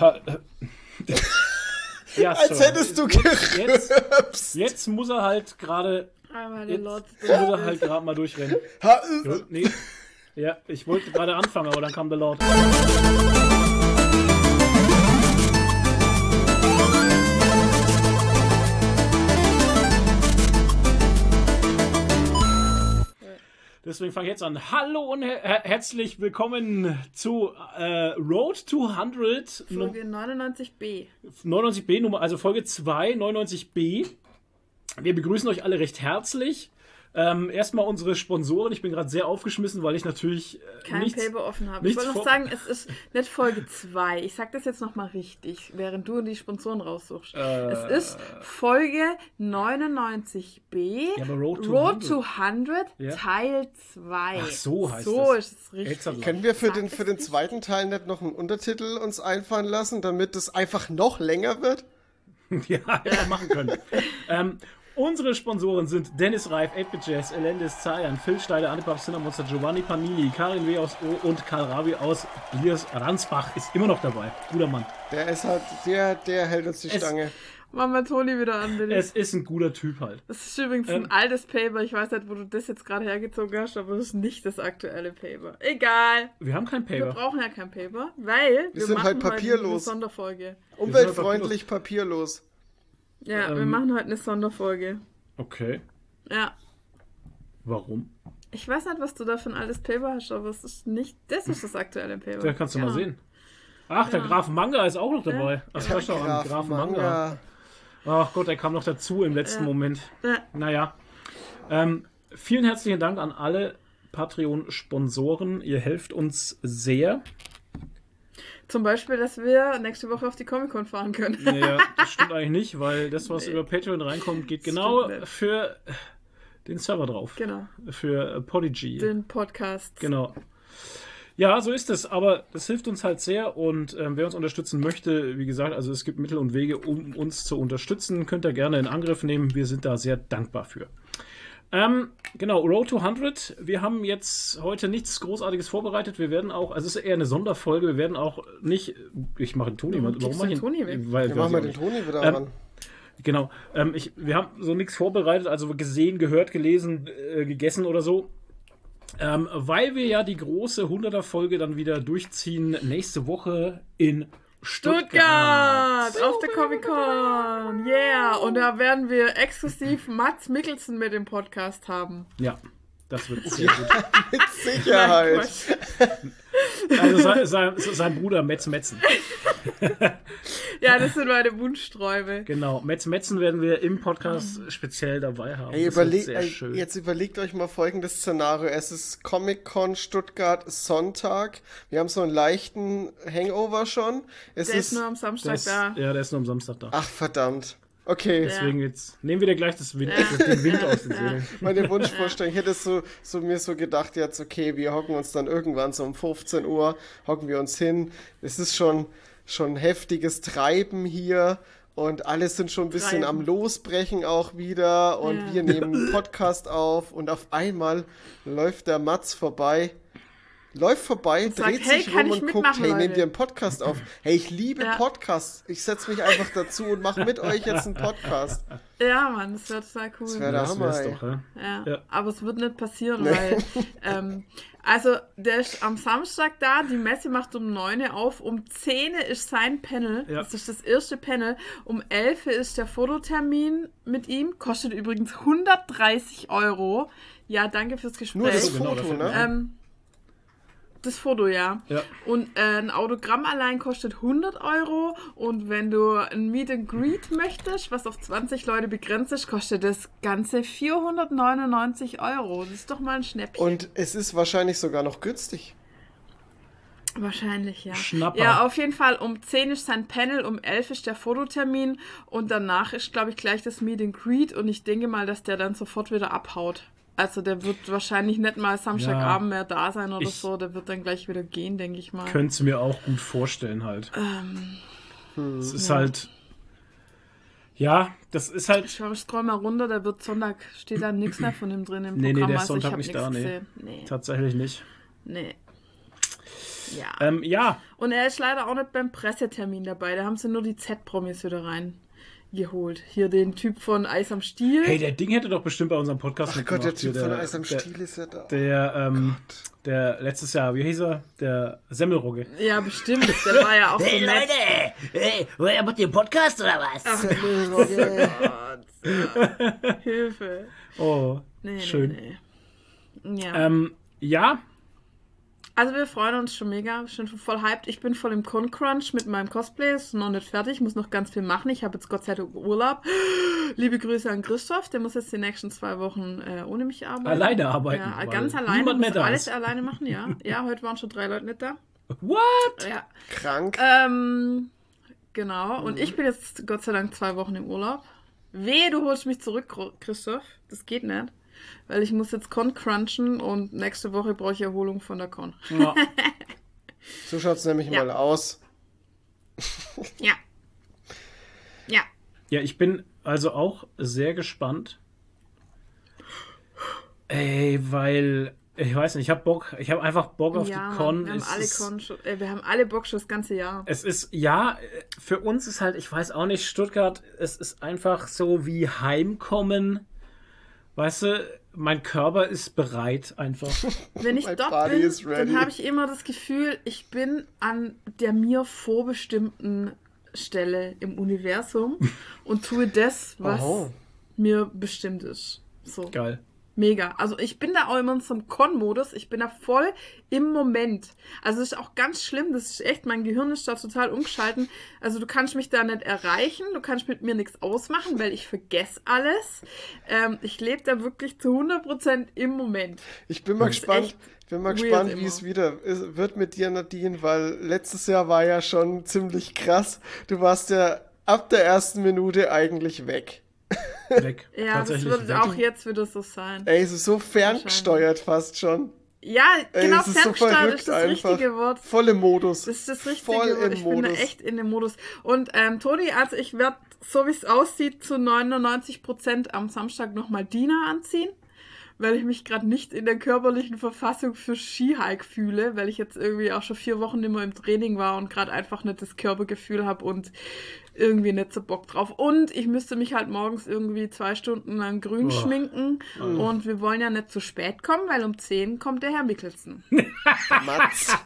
Ha, ja, Als sorry. hättest du gerübst. Jetzt, jetzt muss er halt gerade. Jetzt muss er halt gerade mal durchrennen. Ha, nee. Ja, ich wollte gerade anfangen, aber dann kam der Lord. Deswegen fange ich jetzt an. Hallo und her herzlich willkommen zu äh, Road to 100. Folge 99b. 99b, Nummer, also Folge 2, 99b. Wir begrüßen euch alle recht herzlich. Ähm, erstmal unsere Sponsoren. Ich bin gerade sehr aufgeschmissen, weil ich natürlich. Äh, Kein nichts, Paper offen habe. Ich wollte noch sagen, es ist nicht Folge 2. Ich sag das jetzt nochmal richtig, während du die Sponsoren raussuchst. Äh, es ist Folge 99b. Ja, aber Road to Road 100, to 100 ja? Teil 2. Ach, so heißt so das. ist es richtig. Können wir für den, für den zweiten Teil nicht noch einen Untertitel uns einfallen lassen, damit es einfach noch länger wird? ja, ja, machen können. ähm, Unsere Sponsoren sind Dennis Reif, 8 Jazz, Elendis Zayan, Phil Steiler, Anipap Cinnamonster, Giovanni Panini, Karin W. aus O und Karl Rabi aus Liers Ransbach ist immer noch dabei. Guter Mann. Der ist halt, der, der hält uns die es, Stange. Machen wir Toni wieder an, bitte. Es ist ein guter Typ halt. Das ist übrigens ähm, ein altes Paper. Ich weiß nicht, wo du das jetzt gerade hergezogen hast, aber das ist nicht das aktuelle Paper. Egal. Wir haben kein Paper. Wir brauchen ja kein Paper, weil wir, wir sind halt papierlos. eine Sonderfolge. Umweltfreundlich papierlos. Ja, ähm, wir machen heute eine Sonderfolge. Okay. Ja. Warum? Ich weiß nicht, was du da für ein altes Paper hast, aber es ist nicht. Das ist das aktuelle Paper. Da kannst du ja. mal sehen. Ach, der Graf Manga ist auch noch dabei. Ach, das ist doch ein Graf Manga. Ach Gott, er kam noch dazu im letzten ja. Moment. Ja. Naja. Ähm, vielen herzlichen Dank an alle Patreon-Sponsoren. Ihr helft uns sehr. Zum Beispiel, dass wir nächste Woche auf die Comic-Con fahren können. Naja, das stimmt eigentlich nicht, weil das, was nee. über Patreon reinkommt, geht genau für den Server drauf. Genau. Für Podigy. Den Podcast. Genau. Ja, so ist es, aber das hilft uns halt sehr und ähm, wer uns unterstützen möchte, wie gesagt, also es gibt Mittel und Wege, um uns zu unterstützen, könnt ihr gerne in Angriff nehmen. Wir sind da sehr dankbar für. Ähm, genau, Road to 100. Wir haben jetzt heute nichts Großartiges vorbereitet. Wir werden auch, also es ist eher eine Sonderfolge. Wir werden auch nicht, ich mache den Toni. Warum, warum mache ich den Toni weg? Weil, ja, machen wir den Toni wieder ähm, ran. Genau. Ähm, ich, wir haben so nichts vorbereitet, also gesehen, gehört, gelesen, äh, gegessen oder so. Ähm, weil wir ja die große 100er-Folge dann wieder durchziehen nächste Woche in Stuttgart, Stuttgart auf der Comic Con. Yeah. Und da werden wir exklusiv Mats Mikkelsen mit dem Podcast haben. Ja, das wird sehr gut. mit Sicherheit. Also sein, sein, sein Bruder Metz Metzen. ja, das sind meine Wunschträume. Genau, Metz Metzen werden wir im Podcast speziell dabei haben. Hey, überleg, ey, jetzt überlegt euch mal folgendes Szenario. Es ist Comic-Con Stuttgart Sonntag. Wir haben so einen leichten Hangover schon. Es der ist, ist nur am Samstag ist, da. Ja, der ist nur am Samstag da. Ach, verdammt. Okay. Deswegen jetzt nehmen wir dir gleich das Wind, ja. den Wind aus den Segeln. Meine Wunschvorstellung, ich hätte so, so mir so gedacht, jetzt, okay, wir hocken uns dann irgendwann so um 15 Uhr, hocken wir uns hin. Es ist schon, schon heftiges Treiben hier und alle sind schon ein bisschen Treiben. am Losbrechen auch wieder und ja. wir nehmen einen Podcast auf und auf einmal läuft der Matz vorbei läuft vorbei, und dreht sagt, sich hey, rum und guckt, hey, nehmt ihr einen Podcast auf? Hey, ich liebe ja. Podcasts. Ich setze mich einfach dazu und mache mit euch jetzt einen Podcast. Ja, Mann, das wäre total cool. Das wäre der Hammer, doch, ja? Ja, ja. Aber es wird nicht passieren, nee. weil, ähm, also, der ist am Samstag da, die Messe macht um 9 Uhr auf, um 10 Uhr ist sein Panel, ja. das ist das erste Panel, um 11 Uhr ist der Fototermin mit ihm, kostet übrigens 130 Euro. Ja, danke fürs Gespräch. Nur das Foto, genau, ne? Das Foto, ja. ja. Und äh, ein Autogramm allein kostet 100 Euro. Und wenn du ein Meet and Greet möchtest, was auf 20 Leute begrenzt ist, kostet das Ganze 499 Euro. Das ist doch mal ein Schnäppchen. Und es ist wahrscheinlich sogar noch günstig. Wahrscheinlich, ja. Schnapper. Ja, auf jeden Fall. Um 10 ist sein Panel, um 11 ist der Fototermin und danach ist, glaube ich, gleich das Meet and Greet und ich denke mal, dass der dann sofort wieder abhaut. Also der wird wahrscheinlich nicht mal Samstagabend ja, mehr da sein oder so. Der wird dann gleich wieder gehen, denke ich mal. Könnte es mir auch gut vorstellen halt. Ähm, hm. Es ist ja. halt. Ja, das ist halt. Ich, ich scroll mal runter, da wird Sonntag, steht da nichts mehr von ihm drin im Programm. Nee, nee, der ist also Sonntag nicht da, nee. nee. Tatsächlich nicht. Nee. Ja. Ähm, ja. Und er ist leider auch nicht beim Pressetermin dabei. Da haben sie nur die Z-Promis wieder reingeholt. Hier den Typ von Eis am Stiel. Hey, der Ding hätte doch bestimmt bei unserem Podcast Ach Gott, der mitgemacht. Typ von Eis am der, Stiel ist ja da. Der, ähm, der letztes Jahr, wie hieß er? Der Semmelrogge. Ja, bestimmt. Der war ja auch so Hey nett. Leute, hey, woher macht ihr Podcast oder was? Hilfe. Oh, Nee, schön. nee, nee. Ja. Ähm, ja, Also wir freuen uns schon mega, wir sind schon voll hyped. Ich bin voll im Con-Crunch mit meinem Cosplay, ist noch nicht fertig, muss noch ganz viel machen. Ich habe jetzt Gott sei Dank Urlaub. Liebe Grüße an Christoph, der muss jetzt die nächsten zwei Wochen äh, ohne mich arbeiten. alleine arbeiten. Ja, ganz alleine, Niemand mehr muss alles ist. alleine machen, ja. Ja, heute waren schon drei Leute nicht da. What? Ja. Krank. Ähm, genau, und ich bin jetzt Gott sei Dank zwei Wochen im Urlaub. Wehe, du holst mich zurück, Christoph. Das geht nicht. Weil ich muss jetzt Con crunchen und nächste Woche brauche ich Erholung von der Con. Ja. So schaut es nämlich Ja. mal aus. Ja. Ja. ja, ich bin also auch sehr gespannt. Ey, weil, ich weiß nicht, ich habe Bock, ich habe einfach Bock auf ja, die Con. wir haben, Es alle ist- Con schon, äh, wir haben alle Bock schon das ganze Jahr. Es ist, ja, äh, für uns ist halt, ich weiß auch nicht, Stuttgart, es ist einfach so wie Heimkommen. Weißt du, mein Körper ist bereit einfach. Wenn ich dort bin, dann habe ich immer das Gefühl, ich bin an der mir vorbestimmten Stelle im Universum und tue das, was Oho. mir bestimmt ist. So. Geil. Mega. Also ich bin da auch immer in so einem Con-Modus. Ich bin da voll im Moment. Also das ist auch ganz schlimm. Das ist echt, mein Gehirn ist da total umgeschalten. Also du kannst mich da nicht erreichen. Du kannst mit mir nichts ausmachen, weil ich vergesse alles. Ähm, ich lebe da wirklich zu 100% im Moment. Ich bin mal gespannt. Ich bin mal gespannt, wie es wieder ist, wird mit dir, Nadine, weil letztes Jahr war ja schon ziemlich krass. Du warst ja ab der ersten Minute eigentlich weg. Weg. Ja, das Tatsächlich wird weg. auch jetzt wieder so sein. Ey, es ist so ferngesteuert fast schon. Ja, Ey, genau, es ist so ist das einfach. richtige Wort. Voll im Modus. Das ist das richtige Voll Wort. Ich bin da echt in dem Modus. Und ähm, Toni, also ich werde, so wie es aussieht, zu 99% am Samstag nochmal Dina anziehen, weil ich mich gerade nicht in der körperlichen Verfassung für Skihike fühle, weil ich jetzt irgendwie auch schon vier Wochen mehr im Training war und gerade einfach nicht das Körpergefühl habe und irgendwie nicht so Bock drauf. Und ich müsste mich halt morgens irgendwie zwei Stunden lang grün Boah. schminken. Und wir wollen ja nicht zu spät kommen, weil um 10 kommt der Herr Mickelson.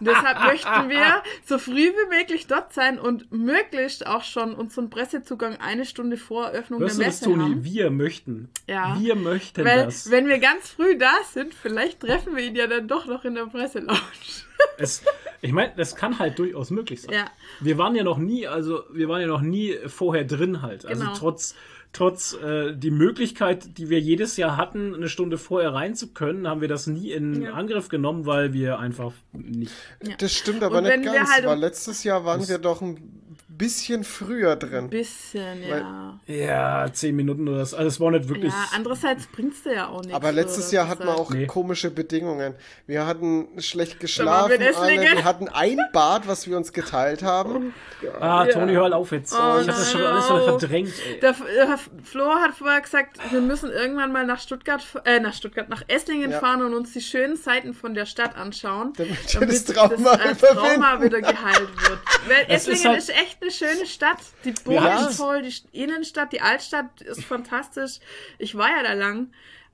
Deshalb möchten wir so früh wie möglich dort sein und möglichst auch schon unseren Pressezugang eine Stunde vor Eröffnung Hörst du der das, Messe Toni? haben. Wir möchten. Ja. Wir möchten Weil, das. wenn wir ganz früh da sind, vielleicht treffen wir ihn ja dann doch noch in der Presselounge. Es, ich meine, das kann halt durchaus möglich sein. Ja. Wir waren ja noch nie, also wir waren ja noch nie vorher drin halt. Also Genau. trotz, trotz äh, die Möglichkeit, die wir jedes Jahr hatten, eine Stunde vorher rein zu können, haben wir das nie in Ja. Angriff genommen, weil wir einfach nicht. Das stimmt aber Und nicht ganz, halt weil letztes Jahr waren wir doch ein bisschen früher drin. Bisschen, ja. Ja, zehn Minuten oder so. Also es war nicht wirklich. Ja, andererseits bringt's dir ja auch nichts. Aber letztes? Jahr hatten wir auch Nee. komische Bedingungen. Wir hatten schlecht geschlafen, wir alle. Wir hatten ein Bad, was wir uns geteilt haben. ah, Ja. Toni, hör auf jetzt. Oh, ich habe das schon nein, alles verdrängt. Ey. Der äh, Flo hat vorher gesagt, wir müssen irgendwann mal nach Stuttgart, äh, nach Stuttgart, nach Esslingen Ja. fahren und uns die schönen Seiten von der Stadt anschauen, Damit wir das Trauma das, äh, Trauma wieder geheilt wird. Weil Es ist Esslingen halt- ist, echt eine schöne Stadt. Die Burg haben's- ist toll, die St- Innenstadt, die Altstadt ist fantastisch. Ich war ja da lang.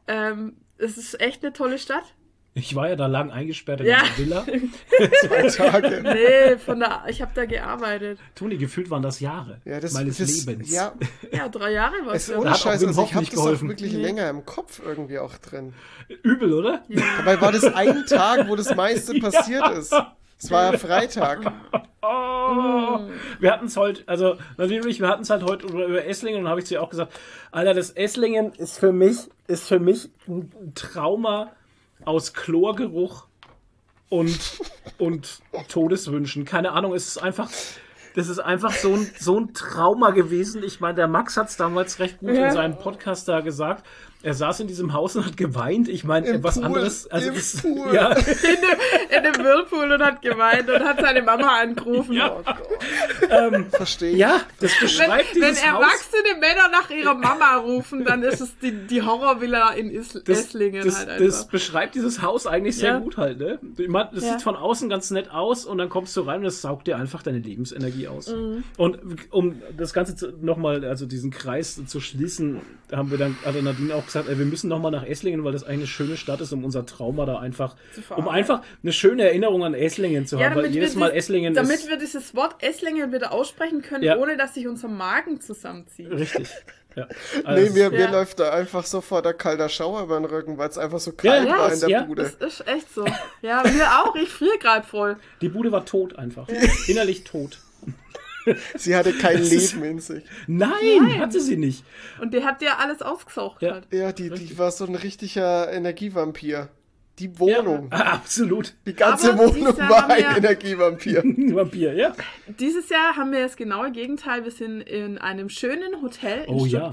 Ähm, es ist echt eine tolle Stadt. Ich war ja da lang eingesperrt in Ja. einer Villa. Zwei Tage. Nee, von da, ich habe da gearbeitet. Toni, gefühlt waren das Jahre Ja, das, meines das, Lebens. Ja, Ja, drei Jahre war es es. ohne auch Scheiß, also ich habe nicht das auch geholfen. wirklich Nee. länger im Kopf irgendwie auch drin. Übel, oder? Dabei war das ein Tag, wo das meiste passiert ist. Es war ja Freitag. Oh. Wir hatten es heute, also natürlich, wir hatten es halt heute über, über Esslingen und habe ich zu ihr auch gesagt, Alter, das Esslingen ist für mich, ist für mich ein Trauma aus Chlorgeruch und, und Todeswünschen. Keine Ahnung, es ist einfach, das ist einfach so ein, so ein Trauma gewesen. Ich meine, der Max hat es damals recht gut Ja. in seinem Podcast da gesagt. Er saß in diesem Haus und hat geweint. Ich meine, was Pool, anderes. Also im das, Pool. Ja, in, dem, in dem Whirlpool und hat geweint und hat seine Mama angerufen. Ja. Oh Gott. Verstehe ich. ja, das Wenn, beschreibt wenn dieses Haus. erwachsene Männer nach ihrer Mama rufen, dann ist es die, die Horrorvilla in Is Das, Esslingen das, halt einfach. das beschreibt dieses Haus eigentlich sehr Ja. gut halt, ne? Das Ja. sieht von außen ganz nett aus und dann kommst du rein und das saugt dir einfach deine Lebensenergie aus. Mhm. Und um das Ganze nochmal, also diesen Kreis zu schließen, haben wir dann, hat der Nadine auch gesagt, ey, wir müssen nochmal nach Esslingen, weil das eigentlich eine schöne Stadt ist, um unser Trauma da einfach, um einfach eine schöne Erinnerung an Esslingen zu haben, weil jedes Mal dies- Esslingen damit ist wir dieses Wort Esslingen wieder aussprechen können, Ja. ohne dass sich unser Magen zusammenzieht. richtig. Ja. Nee, Also, mir, mir Ja. läuft da einfach sofort der kalter Schauer über den Rücken, weil es einfach so kalt Ja, war in der ja, Bude. Das ist echt so. Ja, mir auch. Ich friere gerade voll. die Bude war tot einfach. Innerlich tot. Sie hatte kein Das ist- Leben in sich. Nein, hatte sie nicht. Und der hat dir alles ausgesaugt. Ja. Halt. Ja, die, die war so ein richtiger Energievampir. Die Wohnung. Ja, absolut. Die ganze Aber Wohnung war ein wir- Energievampir. Vampir, ja. Dieses Jahr haben wir das genaue Gegenteil. Wir sind in einem schönen Hotel in Oh ja.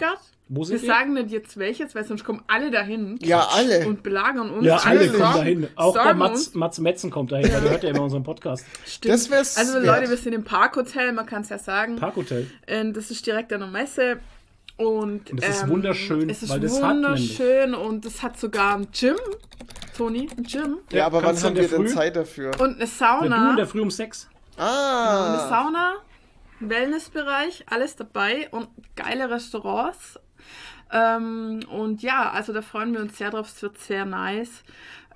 Wo Wir sind wir? sagen nicht jetzt welches, weil sonst kommen alle dahin Ja, alle. und belagern uns. Ja, alle Natürlich. kommen dahin. Auch der Sorgen Mats. Mats Metzen kommt dahin, weil der hört ja immer unseren Podcast. Stimmt. Das wär's Also wert. Leute, wir sind im Parkhotel, man kann es ja sagen. Parkhotel. Ähm, das ist direkt an der Messe. Und, Und das ist ähm, wunderschön, Es ist weil das hat wunderschön und es hat sogar ein Gym. Toni, ein Gym. Ja, aber wann haben wir denn Zeit dafür? Und eine Sauna. Du in der Früh um sechs. eine Ah, Sauna, Wellnessbereich, alles dabei und geile Restaurants. Ähm, und ja, also da freuen wir uns sehr drauf, es wird sehr nice.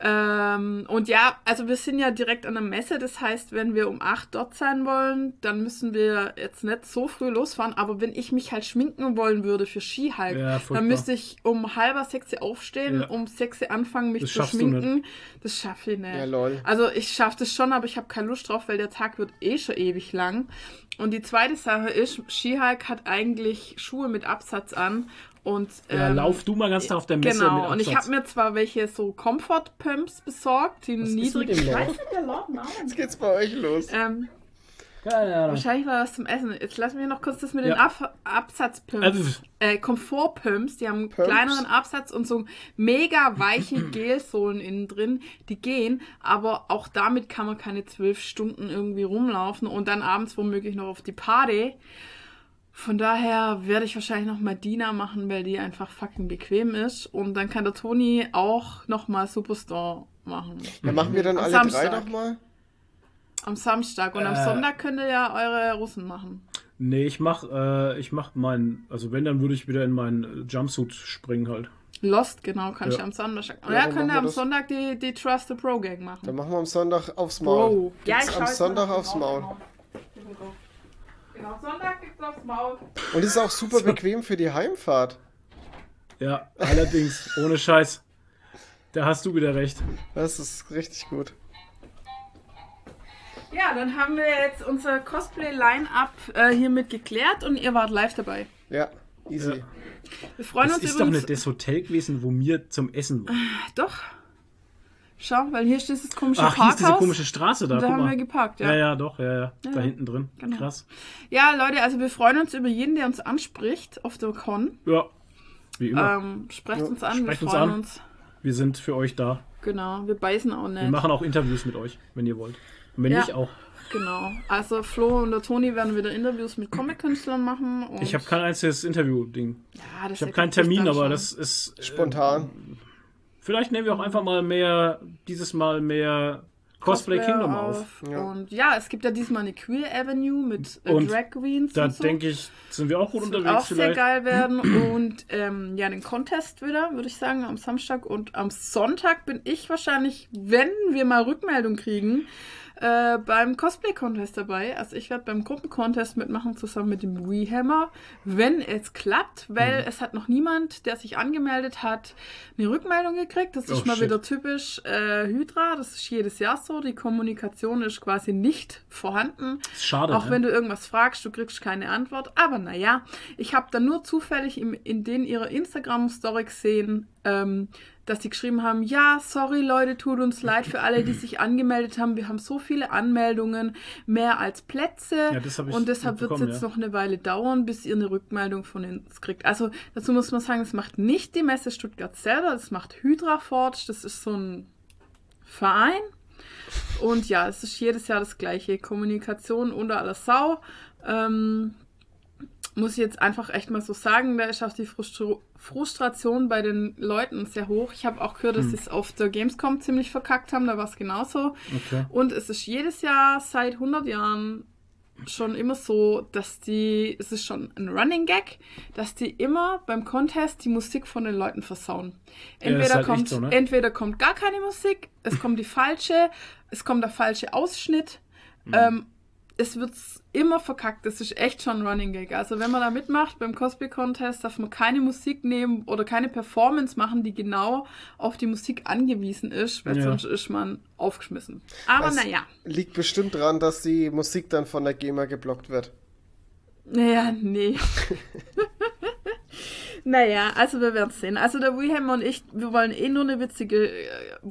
Ähm, und ja, also wir sind ja direkt an der Messe, das heißt, wenn wir um 8 dort sein wollen, dann müssen wir jetzt nicht so früh losfahren, aber wenn ich mich halt schminken wollen würde für Skihike, Ja, furchtbar. dann müsste ich um halber sechs aufstehen, Ja. um sechs anfangen, mich Das zu schminken. Das schaffe ich nicht. Ja, lol. Also ich schaffe das schon, aber ich habe keine Lust drauf, weil der Tag wird eh schon ewig lang. Und die zweite Sache ist, Skihike hat eigentlich Schuhe mit Absatz an. Und, Ja, ähm, lauf du mal ganz Tag auf der Messe Genau, mit und ich Absatz. habe mir zwar welche so Comfort-Pumps besorgt, die Was ist mit niedrig... dem Marvin. jetzt geht's bei euch los. Ähm, Keine Ahnung. wahrscheinlich war das zum Essen. Jetzt lass mich noch kurz das mit den Ja. Ab Absatzpumps. Also, äh, Komfortpumps, die haben einen kleineren Absatz und so mega weiche Gelsohlen innen drin, die gehen, aber auch damit kann man keine zwölf Stunden irgendwie rumlaufen und dann abends womöglich noch auf die Party. Von daher werde ich wahrscheinlich noch mal Dina machen, weil die einfach fucking bequem ist. Und dann kann der Toni auch noch mal Superstar machen. Ja, machen wir dann Am alle Samstag. drei doch mal? Am Samstag. Und am Äh. Sonntag könnt ihr ja eure Russen machen. nee, ich mach, äh, ich mach meinen, also wenn, dann würde ich wieder in meinen Jumpsuit springen halt. Lost, genau, kannst Ja. du am Sonntag. Und Ja, ja, dann könnt machen ihr wir am das. Sonntag die, die Trust the Pro Gang machen. Dann machen wir am Sonntag aufs Maul. Bro. Gibt's ich am Sonntag aufs Maul. Genau, genau Sonntag gibt's aufs Maul. Und ist auch super bequem für die Heimfahrt. Ja, allerdings, ohne Scheiß. Da hast du wieder recht. Das ist richtig gut. Ja, dann haben wir jetzt unser Cosplay-Line-Up äh, hiermit geklärt und ihr wart live dabei. Ja, easy. Ja. Wir freuen Das uns ist doch nicht das Hotel gewesen, wo wir zum Essen waren. Doch. Schau, weil hier steht das komische Ach, hier ist diese Parkhaus. komische Straße da. da haben wir mal. geparkt, Ja, ja. ja, doch, ja, ja. Da Ja, hinten drin. genau. Krass. Ja, Leute, also wir freuen uns über jeden, der uns anspricht auf der Con. Ja, wie immer. Ähm, sprecht Ja, uns an, sprecht wir uns freuen an. uns. Wir sind für euch da. Genau, wir beißen auch nicht. Wir machen auch Interviews mit euch, wenn ihr wollt. Und wenn Ja. nicht, auch. Genau. Also Flo und der Toni werden wieder Interviews mit Comic-Künstlern machen. Und Ich habe kein einziges Interview-Ding. ja, das Ich habe keinen Termin, aber schon. das ist. äh, Spontan. Vielleicht nehmen wir auch einfach mal mehr, dieses Mal mehr Cosplay Kingdom auf. Ja. Und ja, es gibt ja diesmal eine Queer Avenue mit äh, Und Drag Queens. Da so. denke ich, sind wir auch gut Das wird unterwegs auch sehr vielleicht. geil werden. Und ähm, ja, den Contest wieder, würde ich sagen, am Samstag. Und am Sonntag bin ich wahrscheinlich, wenn wir mal Rückmeldung kriegen, äh, beim Cosplay-Contest dabei. Also ich werde beim Gruppencontest mitmachen, zusammen mit dem Wehammer, wenn es klappt, weil Mhm. es hat noch niemand, der sich angemeldet hat, eine Rückmeldung gekriegt. Das ist Oh, mal shit. wieder typisch äh, Hydra. Das ist jedes Jahr so. Die Kommunikation ist quasi nicht vorhanden. Schade. Auch ne? wenn du irgendwas fragst, du kriegst keine Antwort. Aber naja, ich habe dann nur zufällig im, in den ihrer Instagram-Story gesehen, ähm, dass die geschrieben haben, ja, sorry Leute, tut uns leid für alle, die sich angemeldet haben. Wir haben so viele Anmeldungen, mehr als Plätze. Ja, das ich und deshalb wird es jetzt ja. noch eine Weile dauern, bis ihr eine Rückmeldung von uns kriegt. Also dazu muss man sagen, das macht nicht die Messe Stuttgart selber, das macht Hydra Forge, das ist so ein Verein. Und ja, es ist jedes Jahr das gleiche. Kommunikation unter aller Sau. Ähm, muss ich jetzt einfach echt mal so sagen, da ist auch die Frustru Frustration bei den Leuten sehr hoch. Ich habe auch gehört, dass sie es auf der Gamescom ziemlich verkackt haben, da war es genauso. Okay. Und es ist jedes Jahr seit 100 Jahren schon immer so, dass die, es ist schon ein Running Gag, dass die immer beim Contest die Musik von den Leuten versauen. Ja, Entweder, halt echt kommt, so, ne? entweder kommt gar keine Musik, es kommt die falsche, es kommt der falsche Ausschnitt. Mhm. Ähm, es wird immer verkackt. Das ist echt schon ein Running Gag. Also wenn man da mitmacht beim Cosplay Contest, darf man keine Musik nehmen oder keine Performance machen, die genau auf die Musik angewiesen ist, weil Ja. sonst ist man aufgeschmissen. Aber naja. Liegt bestimmt dran, dass die Musik dann von der GEMA geblockt wird. Naja, nee. naja, also wir werden sehen. Also der Wilhelm und ich, wir wollen eh nur eine witzige äh,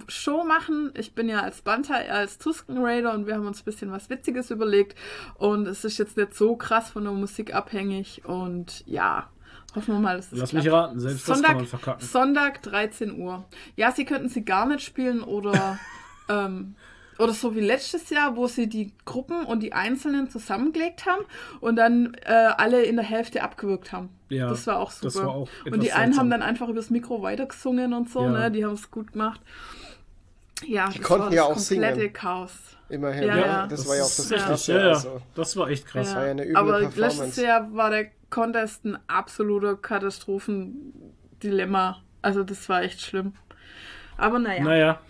Show machen. Ich bin ja als Banter, er als Tusken Raider und wir haben uns ein bisschen was Witziges überlegt. Und es ist jetzt nicht so krass von der Musik abhängig. Und ja, hoffen wir mal, dass es Lass klappt. mich raten, selbst das Sonntag, kann man verkacken. Sonntag 13 Uhr. Ja, sie könnten sie gar nicht spielen oder ähm, oder so wie letztes Jahr, wo sie die Gruppen und die Einzelnen zusammengelegt haben und dann äh, alle in der Hälfte abgewürgt haben. Ja, das war auch super. das war auch und die einen haben seltsam. dann einfach übers Mikro weitergesungen und so, Ja. ne? Die haben es gut gemacht. Ja, Die das konnten war ja das auch singen. komplette Chaos. Immerhin, Ja, ja, ja. Das, war ja auch das ja. Krasse. Ja, ja. Also, Das war echt krass. Ja. war ja eine üble Aber Performance. letztes Jahr war der Contest ein absoluter Katastrophendilemma. Also das war echt schlimm. Aber naja. Naja,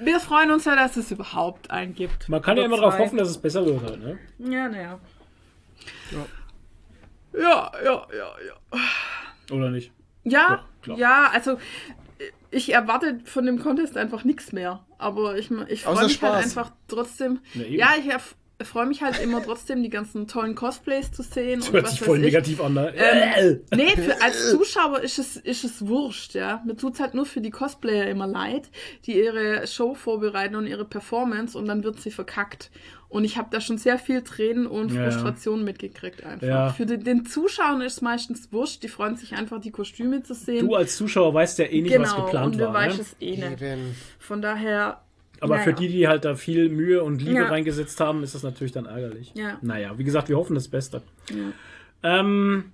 Wir freuen uns ja, dass es überhaupt einen gibt. man kann ja immer darauf hoffen, dass es besser wird halt, ne? Ja, naja. Ja, ja, ja, ja. Oder nicht? Ja, Ja, klar. ja, also ich erwarte von dem Contest einfach nichts mehr. Aber ich, ich freue mich halt Spaß. einfach trotzdem. Na, ja, ich freue mich halt immer trotzdem, die ganzen tollen Cosplays zu sehen. Das und hört was sich voll ich. negativ an, ne? Ähm, nee, für, als Zuschauer ist es, ist es wurscht, ja. Mir tut's halt nur für die Cosplayer immer leid, die ihre Show vorbereiten und ihre Performance und dann wird sie verkackt. Und ich habe da schon sehr viel Tränen und Ja, ja. Frustration mitgekriegt einfach. Ja. Für den, den Zuschauern ist es meistens wurscht, die freuen sich einfach, die Kostüme zu sehen. Du als Zuschauer weißt ja eh nicht, genau, was geplant und wir war. weiß Ne? es eh nicht. Von daher. Aber naja. für die, die halt da viel Mühe und Liebe Ja. reingesetzt haben, ist das natürlich dann ärgerlich. Ja. Naja, wie gesagt, wir hoffen das Beste. Ja. Ähm,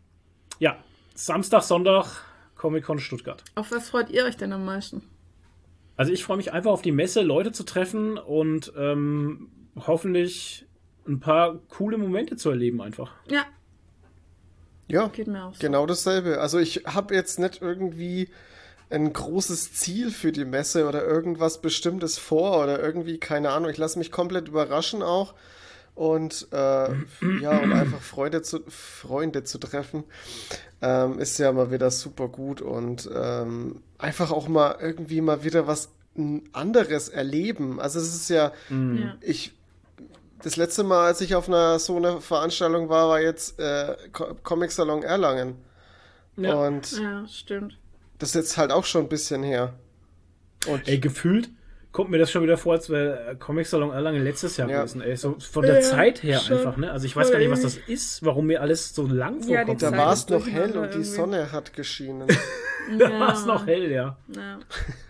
ja, Samstag, Sonntag, Comic-Con Stuttgart. Auf was freut ihr euch denn am meisten? Also ich freue mich einfach auf die Messe, Leute zu treffen und ähm, hoffentlich ein paar coole Momente zu erleben einfach. Ja, Ja, geht mir aus. genau dasselbe. Also ich habe jetzt nicht irgendwie ein großes Ziel für die Messe oder irgendwas Bestimmtes vor oder irgendwie, keine Ahnung. Ich lasse mich komplett überraschen auch. Und äh, ja, und einfach Freunde zu, Freunde zu treffen, ähm, ist ja mal wieder super gut und ähm, einfach auch mal irgendwie mal wieder was anderes erleben. Also es ist ja, Ja. ich das letzte Mal, als ich auf einer so einer Veranstaltung war, war jetzt äh, Co- Comic Salon Erlangen. Ja. Und ja, stimmt. das ist jetzt halt auch schon ein bisschen her. Und Ey, gefühlt kommt mir das schon wieder vor, als wäre Comic Salon Erlangen letztes Jahr Ja. gewesen. Ey, so von der Ja, Zeit her schon. einfach, ne? Also ich weiß gar nicht, was das ist, warum mir alles so lang Ja, vorkommt. die da war es noch hell und die irgendwie. Sonne hat geschienen. Da war es noch hell, ja. Ja,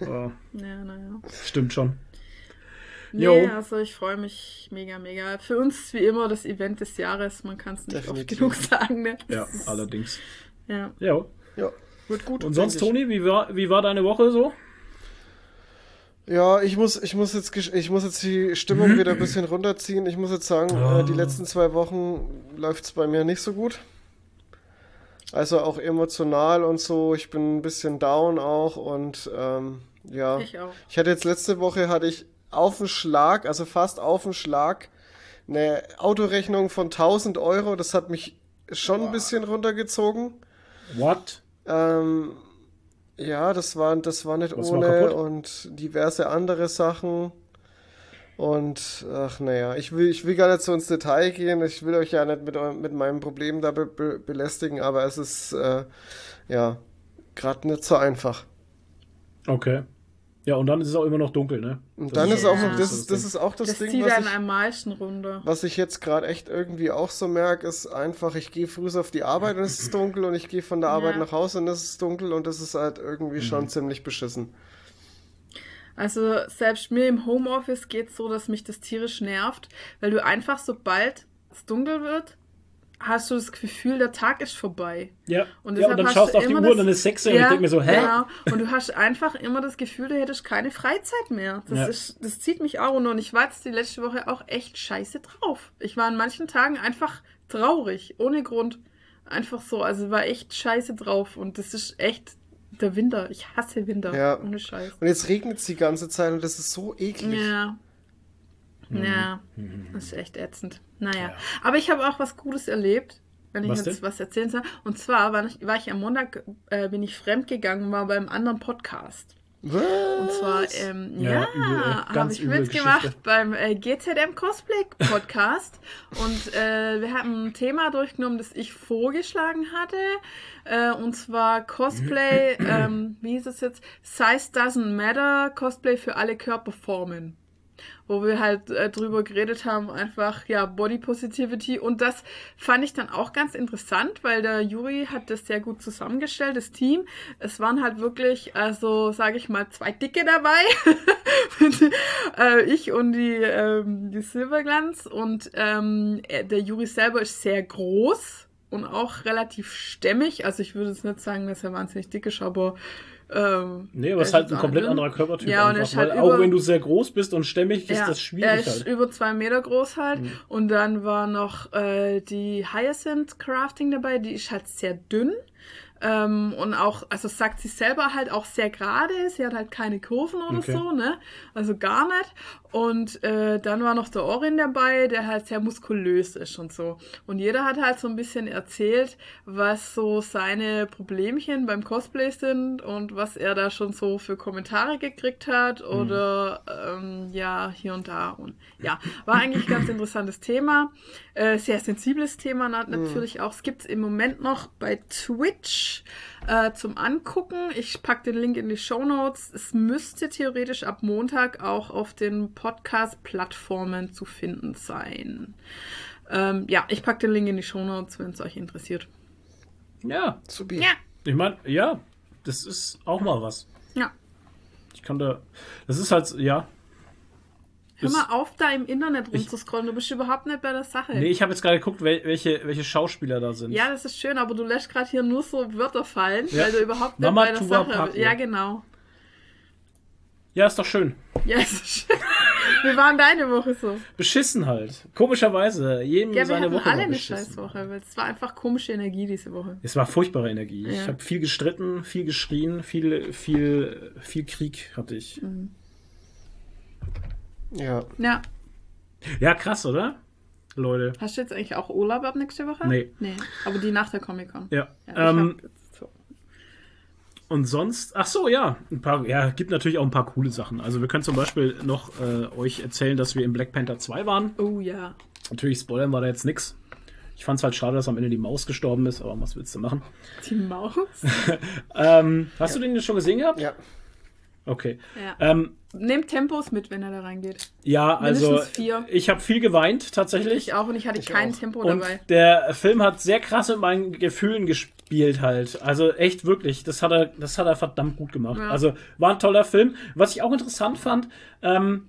Oh, ja, naja. stimmt schon. Nee, Jo. also ich freue mich mega, mega. Für uns ist wie immer das Event des Jahres. Man kann es nicht oft Definitiv. genug sagen, ne? Ja, allerdings. Ja. Ja. ja, wird gut. Und sonst, Toni, wie war, wie war deine Woche so? Ja, ich muss, ich muss jetzt, ich muss jetzt die Stimmung wieder ein bisschen runterziehen. Ich muss jetzt sagen, äh, die letzten zwei Wochen läuft es bei mir nicht so gut. Also auch emotional und so. Ich bin ein bisschen down auch und ähm, ja. Ich auch. Ich hatte jetzt letzte Woche hatte ich auf den Schlag, also fast auf den Schlag, eine Autorechnung von 1000 Euro. Das hat mich schon ein bisschen runtergezogen. What? Ähm, ja, das war, das war nicht war ohne kaputt? und diverse andere Sachen. Und ach naja, ich will, ich will gar nicht so ins Detail gehen. Ich will euch ja nicht mit, mit meinem Problem da be be belästigen, aber es ist äh, ja gerade nicht so einfach. Okay. Ja, und dann ist es auch immer noch dunkel, ne? Und Das dann ist ist ja auch noch, das das, ist, das ist auch das, Das Ding, zieht was ich, am meisten runter. was ich jetzt gerade echt irgendwie auch so merke, ist einfach, ich gehe früh auf die Arbeit und es ist dunkel und ich gehe von der Arbeit Ja. nach Hause und es ist dunkel und das ist halt irgendwie Mhm. schon ziemlich beschissen. Also selbst mir im Homeoffice geht es so, dass mich das tierisch nervt, weil du einfach, sobald es dunkel wird, hast du das Gefühl, der Tag ist vorbei. Ja, Und ja deshalb und dann schaust du auf die immer Uhr das- und dann ist 6 Uhr und ich denke mir so, hä? Genau. Und du hast einfach immer das Gefühl, du hättest keine Freizeit mehr. Das, Ja. ist, das zieht mich auch runter. Und ich war jetzt die letzte Woche auch echt scheiße drauf. Ich war an manchen Tagen einfach traurig, ohne Grund. Einfach so. Also war echt scheiße drauf. Und das ist echt der Winter. Ich hasse Winter. Ja. Ohne Scheiß. Und jetzt regnet es die ganze Zeit und das ist so eklig. Ja. Mhm. Ja, das ist echt ätzend. Naja, aber ich habe auch was Gutes erlebt, wenn ich Was jetzt denn? was erzählen soll. Und zwar war ich, war ich am Montag, äh, bin ich fremdgegangen, war beim anderen Podcast. Was? Und zwar, ähm, Ja, ja, ey. habe ich mitgemacht beim äh, GZM Cosplay Podcast. und äh, wir haben ein Thema durchgenommen, das ich vorgeschlagen hatte. Äh, und zwar Cosplay, ähm, wie hieß es jetzt? Size doesn't matter, Cosplay für alle Körperformen wo wir halt äh, drüber geredet haben, einfach ja Body Positivity und das fand ich dann auch ganz interessant, weil der Juri hat das sehr gut zusammengestellt, das Team. Es waren halt wirklich, also sage ich mal, zwei Dicke dabei, äh, ich und die ähm, die Silberglanz und ähm, er- der Juri selber ist sehr groß und auch relativ stämmig. Also ich würde jetzt nicht sagen, dass er wahnsinnig dick ist, aber ähm, Nee, aber er es ist halt ein komplett anderer Körpertyp. Ja, und er einfach, ist halt weil über- auch wenn du sehr groß bist und stämmig, ist ja, das er schwierig ist halt. über zwei Meter groß halt. Und dann war noch äh, die Hyacinth Crafting dabei, die ist halt sehr dünn. Ähm, und auch, also sagt sie selber halt auch sehr gerade, sie hat halt keine Kurven oder Okay. so, ne? Also gar nicht. Und äh, dann war noch der Orin dabei, der halt sehr muskulös ist und so. Und jeder hat halt so ein bisschen erzählt, was so seine Problemchen beim Cosplay sind und was er da schon so für Kommentare gekriegt hat oder ähm, ja, hier und da. Und ja, war eigentlich ganz interessantes Thema. Äh, sehr sensibles Thema na natürlich auch. Es gibt es im Moment noch bei Twitch äh, zum Angucken. Ich packe den Link in die Show Notes. Es müsste theoretisch ab Montag auch auf den Podcast-Plattformen zu finden sein. Ähm, ja, ich packe den Link in die Show Notes, wenn es euch interessiert. Ja, Subi. Ja, ich meine, ja, das ist auch mal was. ja. Ich kann da. Das ist halt, ja. Hör mal auf, da im Internet rumzuscrollen. Du bist überhaupt nicht bei der Sache. Nee, ich habe jetzt gerade geguckt, wel welche, welche Schauspieler da sind. Ja, das ist schön, aber du lässt gerade hier nur so Wörter fallen, Ja. weil du überhaupt nicht Mama bei der Tuba Sache Papi. Ja, genau. Ja, ist doch schön. Ja, ist schön. Wie war denn deine Woche so? Beschissen halt. Komischerweise. Jedem Ja, wir seine hatten Woche alle war eine. Scheißwoche, weil es war einfach komische Energie diese Woche. Es war furchtbare Energie. Ich Ja. habe viel gestritten, viel geschrien, viel, viel, viel Krieg hatte ich. Mhm. Ja. Ja. Ja, krass, oder? Leute. Hast du jetzt eigentlich auch Urlaub ab nächste Woche? Nee. Nee. Aber die nach der Comic-Con. Ja. Ja, ich ähm, hab jetzt so. Und sonst, ach so, ja, ein paar, ja, gibt natürlich auch ein paar coole Sachen. Also wir können zum Beispiel noch äh, euch erzählen, dass wir in Black Panther 2 waren. Oh ja. Natürlich spoilern war da jetzt nix. Ich fand es halt schade, dass am Ende die Maus gestorben ist, aber was willst du machen? Die Maus. Ähm, hast du den jetzt schon gesehen gehabt? Ja. Okay. Ja. Ähm, Nehmt Tempos mit, wenn er da reingeht. ja, also ich habe viel geweint tatsächlich. Ich auch und ich hatte Ich kein auch. Tempo Und dabei. der Film hat sehr krass mit meinen Gefühlen gespielt halt. Also echt wirklich, das hat er, das hat er verdammt gut gemacht. Ja. Also war ein toller Film. Was ich auch interessant fand, ähm,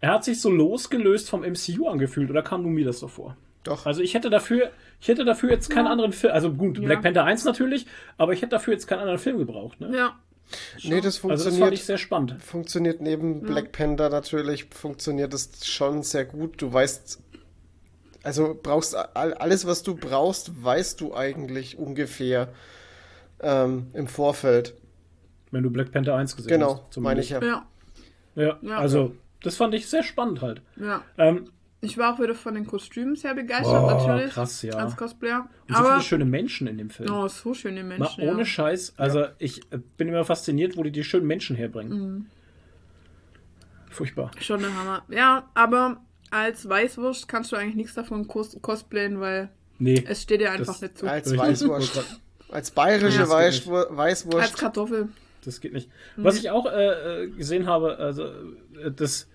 er hat sich so losgelöst vom MCU angefühlt, oder kam nur mir das so vor? Doch. Also ich hätte dafür, ich hätte dafür jetzt keinen anderen Film, also gut, Ja. Black Panther 1 natürlich, aber ich hätte dafür jetzt keinen anderen Film gebraucht. Ne? Ja. Nee, das Also das fand funktioniert. ich sehr spannend. funktioniert neben Black Panther natürlich, funktioniert es schon sehr gut. Du weißt, also brauchst all- alles, was du brauchst, weißt du eigentlich ungefähr ähm, im Vorfeld. Wenn du Black Panther 1 gesehen Genau, hast. meine ich ja. Ja. Ja, Ja. also das fand ich sehr spannend halt. Ja. Ähm, Ich war auch wieder von den Kostümen sehr begeistert, Oh, natürlich. krass, ja. Als Cosplayer. und so Aber. viele schöne Menschen in dem Film. Oh, so schöne Mal Menschen. ohne ja. Scheiß. Also ich äh, bin immer fasziniert, wo die die schönen Menschen herbringen. Mhm. Furchtbar. Schon der Hammer. Ja, aber als Weißwurst kannst du eigentlich nichts davon cos cosplayen, weil Nee. es steht dir einfach nicht zu. Als. Weißwurst. Als bayerische Ja, Weißwur Als Weißwurst. Kartoffel. Das geht nicht. Was ich auch äh, äh, gesehen habe, also äh, das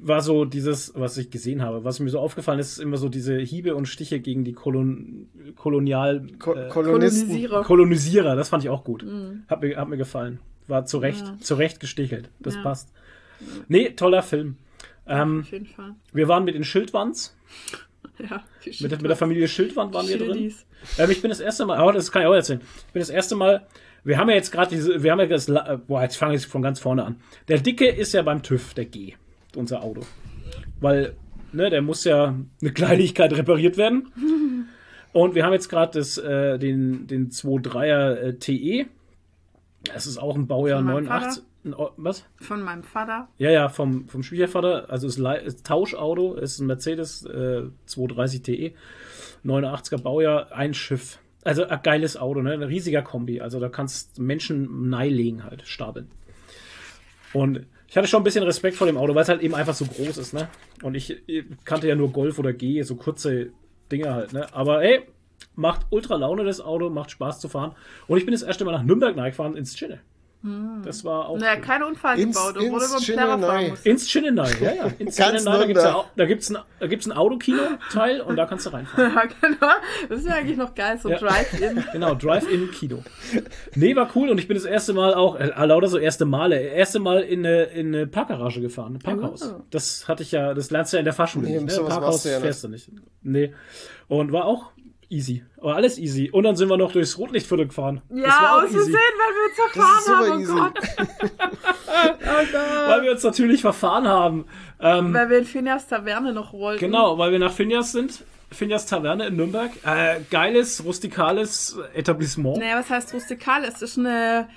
war so dieses, was ich gesehen habe, was mir so aufgefallen ist, ist immer so diese Hiebe und Stiche gegen die Kolon Kolonial Ko äh. Kolonisierer. Kolonisierer. Das fand ich auch gut. Hat, mir, hat mir gefallen. War zu Recht, Ja. zu Recht gestichelt. Das Ja. passt. Nee, toller Film. Ähm, Auf jeden Fall. wir waren mit den Schildwands, Ja, mit, der- mit der Familie Schildwand waren wir drin. Schildis. Ähm, ich bin das erste Mal, oh, das kann ich auch erzählen. Ich bin das erste Mal, wir haben ja jetzt gerade diese, wir haben ja das, äh, boah, jetzt fange ich von ganz vorne an. Der Dicke ist ja beim TÜV, der G, unser Auto. Weil, ne, der muss ja eine Kleinigkeit repariert werden. Und wir haben jetzt gerade das, äh, den, den 2.3er äh, TE. Das ist auch ein Baujahr Von meinem 89. ein O- Was? Von meinem Vater. Ja, ja, vom, vom Schwiegervater. Also ist, ist Tauschauto, ist ein Mercedes äh, 230 TE, 89er Baujahr, ein Schiff. Also ein geiles Auto, ne? Ein riesiger Kombi. Also da kannst Menschen neilegen halt, stapeln. Und ich hatte schon ein bisschen Respekt vor dem Auto, weil es halt eben einfach so groß ist, ne? Und ich, kannte ja nur Golf oder G, so kurze Dinger halt, ne? Aber ey, macht ultra Laune das Auto, macht Spaß zu fahren. Und ich bin das erste Mal nach Nürnberg gefahren ins Chinne. Das war auch. Naja, kein Unfall Ins- gebaut, obwohl ins muss. Ins Chinnenai, ja, ja. Ins Chinnenai, da Nürnberg. au- da gibt's ein, da gibt's ein Autokino-Teil und da kannst du reinfahren. Ja, genau. Das ist ja eigentlich noch geil, so Ja. Drive-In. Genau, Drive-In-Kino. Nee, war cool und ich bin das erste Mal auch, äh, lauter so erste Male, erste Mal in eine, in eine Parkgarage gefahren, ein Parkhaus. Oh. Das hatte ich ja, das lernst du ja in der Fahrschule Nee, nicht, ne? Parkhaus ja nicht. fährst du nicht. Nee. Und war auch easy. Aber alles easy. Und dann sind wir noch durchs Rotlichtviertel gefahren. Ja, auch aus Versehen, weil wir uns verfahren haben. Oh Gott. Oh Gott. Weil wir uns natürlich verfahren haben. Ähm, Weil wir in Finjas Taverne noch wollten. Genau, weil wir nach Finjas sind. Finjas Taverne in Nürnberg. Äh, geiles, rustikales Etablissement. Naja, was heißt rustikal? Es ist eine,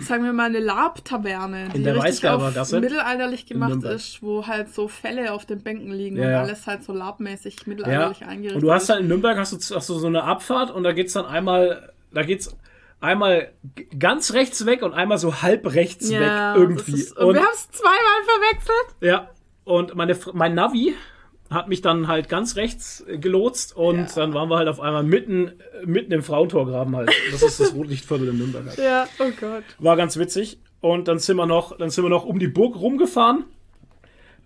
sagen wir mal, eine Lab-Taverne, die der richtig auf Gasse mittelalterlich gemacht ist, wo halt so Fälle auf den Bänken liegen Ja, und ja. alles halt so labmäßig Ja. mittelalterlich eingerichtet Und du hast ist. halt in Nürnberg hast du, hast du so eine Abfahrt und da geht's dann einmal, da geht's einmal ganz rechts weg und einmal so halb rechts ja, weg irgendwie. das Ist, und, und wir haben es zweimal verwechselt. ja, und meine, mein Navi hat mich dann halt ganz rechts äh, gelotst und Ja. dann waren wir halt auf einmal mitten, äh, mitten im Frauentorgraben halt. Das ist das Rotlichtviertel in Nürnberg halt. Ja, oh Gott. War ganz witzig. Und dann sind wir noch, dann sind wir noch um die Burg rumgefahren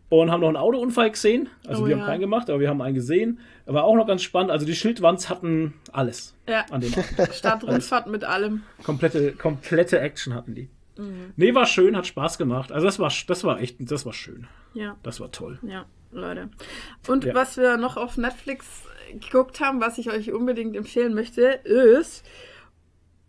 und haben noch einen Autounfall gesehen. Also Oh wir ja. haben keinen gemacht, aber wir haben einen gesehen. War auch noch ganz spannend. Also die Schildwands hatten alles Ja, an dem. Stadtrundfahrt mit allem. komplette, komplette Action hatten die. Mhm. Nee, war schön, hat Spaß gemacht. Also das war, das war echt, das war schön. Ja. Das war toll. Ja, Leute. Und Ja. was wir noch auf Netflix geguckt haben, was ich euch unbedingt empfehlen möchte, ist,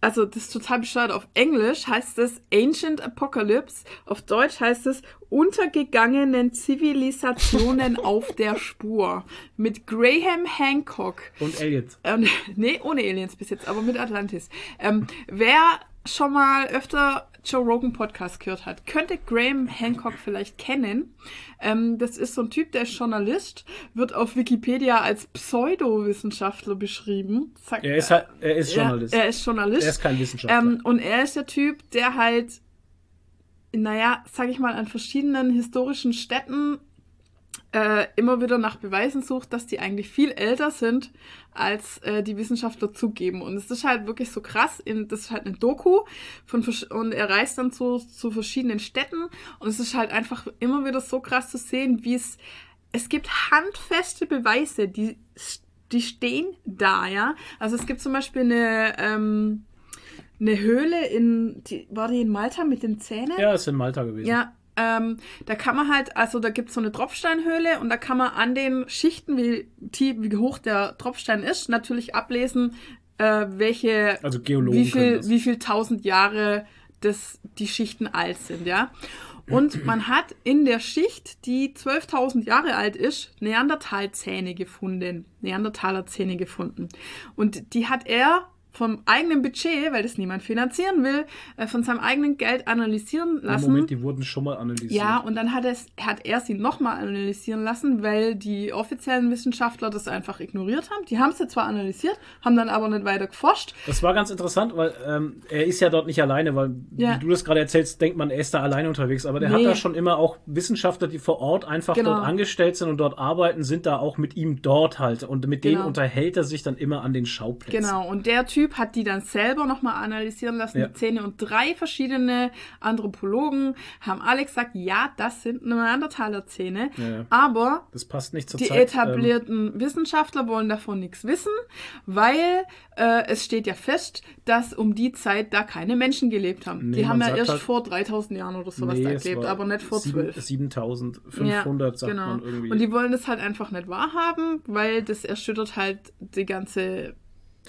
also das ist total bescheuert, auf Englisch heißt es Ancient Apocalypse, auf Deutsch heißt es Untergegangenen Zivilisationen auf der Spur mit Graham Hancock. Und Elliot. Ähm, nee, ohne Aliens bis jetzt, aber mit Atlantis. Ähm, wer schon mal öfter Joe Rogan Podcast gehört hat, könnte Graham Hancock vielleicht kennen. Ähm, das ist so ein Typ, der ist Journalist, wird auf Wikipedia als Pseudowissenschaftler beschrieben. Sagt, Er ist halt, er ist Journalist. er ist Journalist. Er ist kein Wissenschaftler. Ähm, und er ist der Typ, der halt, naja, sag ich mal, an verschiedenen historischen Städten äh, immer wieder nach Beweisen sucht, dass die eigentlich viel älter sind, als äh, die Wissenschaftler zugeben. Und es ist halt wirklich so krass. In, das ist halt eine Doku von und er reist dann zu, zu verschiedenen Städten und es ist halt einfach immer wieder so krass zu sehen, wie es es gibt handfeste Beweise, die die stehen da, ja. Also es gibt zum Beispiel eine ähm, eine Höhle in, die, war die in Malta mit den Zähnen? ja, ist in Malta gewesen. Ja, ähm, da kann man halt, also da gibt es so eine Tropfsteinhöhle und da kann man an den Schichten, wie, tief, wie hoch der Tropfstein ist, natürlich ablesen, äh, welche, Also Geologen wie viel, wie viel tausend Jahre das, die Schichten alt sind, ja. Und man hat in der Schicht, die 12.000 Jahre alt ist, Neandertalzähne gefunden. Neandertalerzähne gefunden. Und die hat er vom eigenen Budget, weil das niemand finanzieren will, äh, von seinem eigenen Geld analysieren Im lassen. Moment, die wurden schon mal analysiert. Ja, und dann hat, es, hat er sie nochmal analysieren lassen, weil die offiziellen Wissenschaftler das einfach ignoriert haben. Die haben es ja zwar analysiert, haben dann aber nicht weiter geforscht. Das war ganz interessant, weil ähm, er ist ja dort nicht alleine, weil Ja. wie du das gerade erzählst, denkt man, er ist da alleine unterwegs. Aber der Nee. hat da schon immer auch Wissenschaftler, die vor Ort einfach Genau. dort angestellt sind und dort arbeiten, sind da auch mit ihm dort halt. Und mit denen Genau. unterhält er sich dann immer an den Schauplätzen. Genau, und der Typ Typ hat die dann selber nochmal analysieren lassen, Ja. die Zähne. Und drei verschiedene Anthropologen haben alle gesagt, ja, das sind Neandertaler-Zähne. Ja, ja. Aber Das passt nicht zur die Zeit. ähm, etablierten Wissenschaftler wollen davon nichts wissen, weil äh, es steht ja fest, dass um die Zeit da keine Menschen gelebt haben. Nee, die haben ja erst halt- vor 3000 Jahren oder sowas nee, da gelebt, aber nicht vor sieben- 12. 7500 sagt genau. man irgendwie. Und die wollen das halt einfach nicht wahrhaben, weil das erschüttert halt die ganze,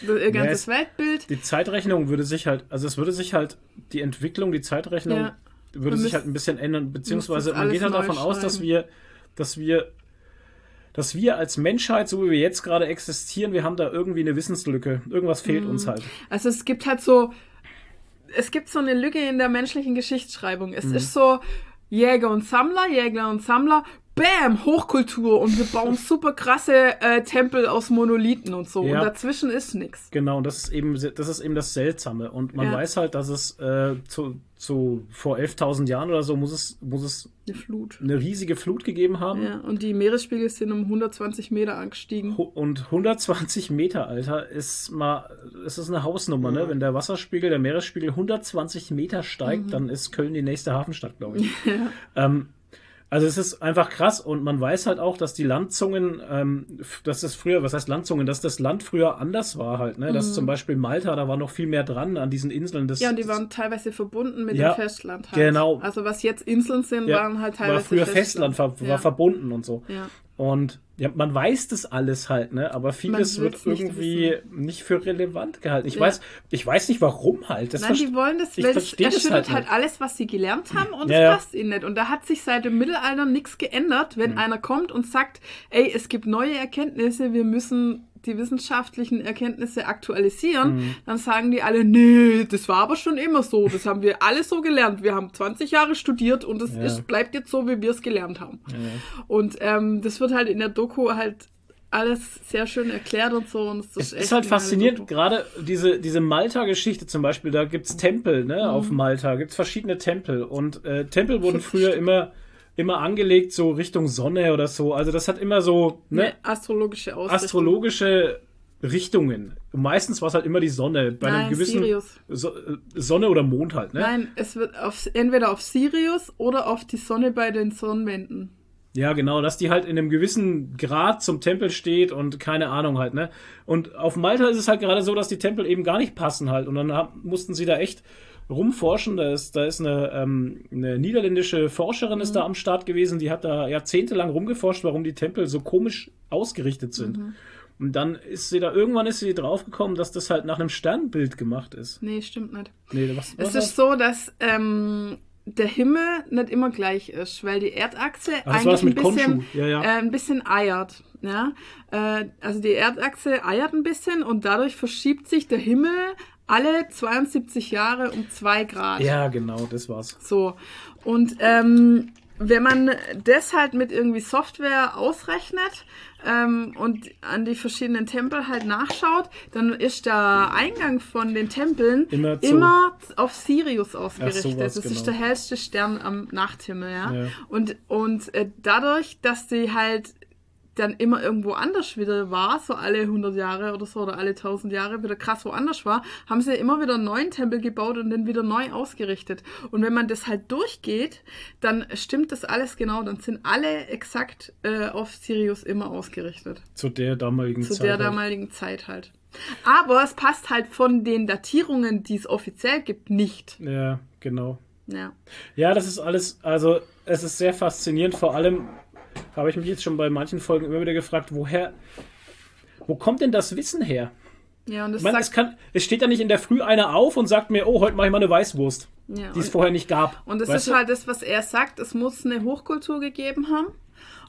ihr ganzes es- Weltbild. Die Zeitrechnung würde sich halt, also es würde sich halt, die Entwicklung, die Zeitrechnung Ja. würde sich halt ein bisschen ändern, beziehungsweise man geht halt davon aus, dass schreiben. wir, dass wir, dass wir als Menschheit, so wie wir jetzt gerade existieren, wir haben da irgendwie eine Wissenslücke. Irgendwas fehlt Mhm. uns halt. Also es gibt halt so, es gibt so eine Lücke in der menschlichen Geschichtsschreibung. Mhm. Es ist so Jäger und Sammler, Jäger und Sammler, Bam, Hochkultur und wir bauen super krasse äh, Tempel aus Monolithen und so. Ja. Und dazwischen ist nichts. Genau, und das ist eben, das ist eben das Seltsame. Und man Ja. weiß halt, dass es äh, zu, zu vor 11.000 Jahren oder so muss es, muss es Eine Flut. eine riesige Flut gegeben haben. Ja, und die Meeresspiegel sind um 120 Meter angestiegen. Und 120 Meter, Alter, ist mal, es ist eine Hausnummer, ne? Wenn der Wasserspiegel, der Meeresspiegel 120 Meter steigt, dann ist Köln die nächste Hafenstadt, glaube ich. ähm, also es ist einfach krass und man weiß halt auch, dass die Landzungen, ähm, dass das früher, was heißt Landzungen, dass das Land früher anders war halt, ne? Dass zum Beispiel Malta, da war noch viel mehr dran an diesen Inseln. Das, Ja, und die waren teilweise verbunden mit Ja, dem Festland halt. genau. Also was jetzt Inseln sind, ja, waren halt teilweise war früher Festland, ver war ja. verbunden und so. Ja. Und ja, man weiß das alles halt, ne? Aber vieles wird irgendwie nicht für relevant gehalten. Ich Ja. weiß, ich weiß nicht warum halt. Das Nein, die wollen das, weil das erschüttert halt halt, alles, was sie gelernt haben und es ja. passt ihnen nicht. Und da hat sich seit dem Mittelalter nichts geändert, Mhm. wenn einer kommt und sagt, ey, es gibt neue Erkenntnisse, wir müssen die wissenschaftlichen Erkenntnisse aktualisieren, Mhm. dann sagen die alle, nee, das war aber schon immer so, das haben wir alle so gelernt. Wir haben 20 Jahre studiert und es Ja. ist, bleibt jetzt so, wie wir es gelernt haben. Und ähm, das wird halt in der Doku halt alles sehr schön erklärt und so. Und es Es echt ist halt faszinierend, gerade diese, diese Malta-Geschichte zum Beispiel, da gibt's Tempel, ne, auf Mhm. Malta, gibt's verschiedene Tempel und äh, Tempel wurden früher immer, immer angelegt so Richtung Sonne oder so, also das hat immer so, ne, Eine astrologische Ausrichtung. astrologische Richtungen. Meistens war es halt immer die Sonne, bei einem Nein, gewissen Sirius. So, äh, Sonne oder Mond halt, ne? Nein, es wird auf, entweder auf Sirius oder auf die Sonne bei den Sonnenwänden. Ja, genau, dass die halt in einem gewissen Grad zum Tempel steht und keine Ahnung halt, ne? Und auf Malta ist es halt gerade so, dass die Tempel eben gar nicht passen halt. Und dann mussten sie da echt rumforschen. Da ist, da ist eine, ähm, eine niederländische Forscherin ist da am Start gewesen, die hat da jahrzehntelang rumgeforscht, warum die Tempel so komisch ausgerichtet sind. Und dann ist sie da, irgendwann ist sie draufgekommen, dass das halt nach einem Sternbild gemacht ist. Nee, stimmt nicht. Nee, was, was Es ist so, dass ähm, der Himmel nicht immer gleich ist, weil die Erdachse Ach, das das eigentlich ein bisschen. Ja, ja. Äh, ein bisschen eiert. Ja? Äh, also die Erdachse eiert ein bisschen und dadurch verschiebt sich der Himmel alle 72 Jahre um zwei Grad. ja, genau, das war's. So. Und ähm, wenn man das halt mit irgendwie Software ausrechnet ähm, und an die verschiedenen Tempel halt nachschaut, dann ist der Eingang von den Tempeln Immer immer, auf Sirius ausgerichtet. sowas, das genau. ist der hellste Stern am Nachthimmel, ja. Ja. Und, und äh, dadurch, dass die halt dann immer irgendwo anders wieder war, so alle 100 Jahre oder so oder alle 1000 Jahre wieder krass woanders war, haben sie immer wieder einen neuen Tempel gebaut und den wieder neu ausgerichtet. Und wenn man das halt durchgeht, dann stimmt das alles genau, dann sind alle exakt äh, auf Sirius immer ausgerichtet. Zu der damaligen Zu Zeit. der halt. damaligen Zeit halt. Aber es passt halt von den Datierungen, die es offiziell gibt, nicht. Ja, genau. Ja. Ja, das ist alles, also es ist sehr faszinierend. Vor allem habe ich mich jetzt schon bei manchen Folgen immer wieder gefragt, woher, wo kommt denn das Wissen her? Ja, und das meine, sagt, es, kann, es steht ja nicht in der Früh einer auf und sagt mir, oh, heute mache ich mal eine Weißwurst, ja, die es vorher nicht gab. Und das ist du? halt das, was er sagt. Es muss eine Hochkultur gegeben haben.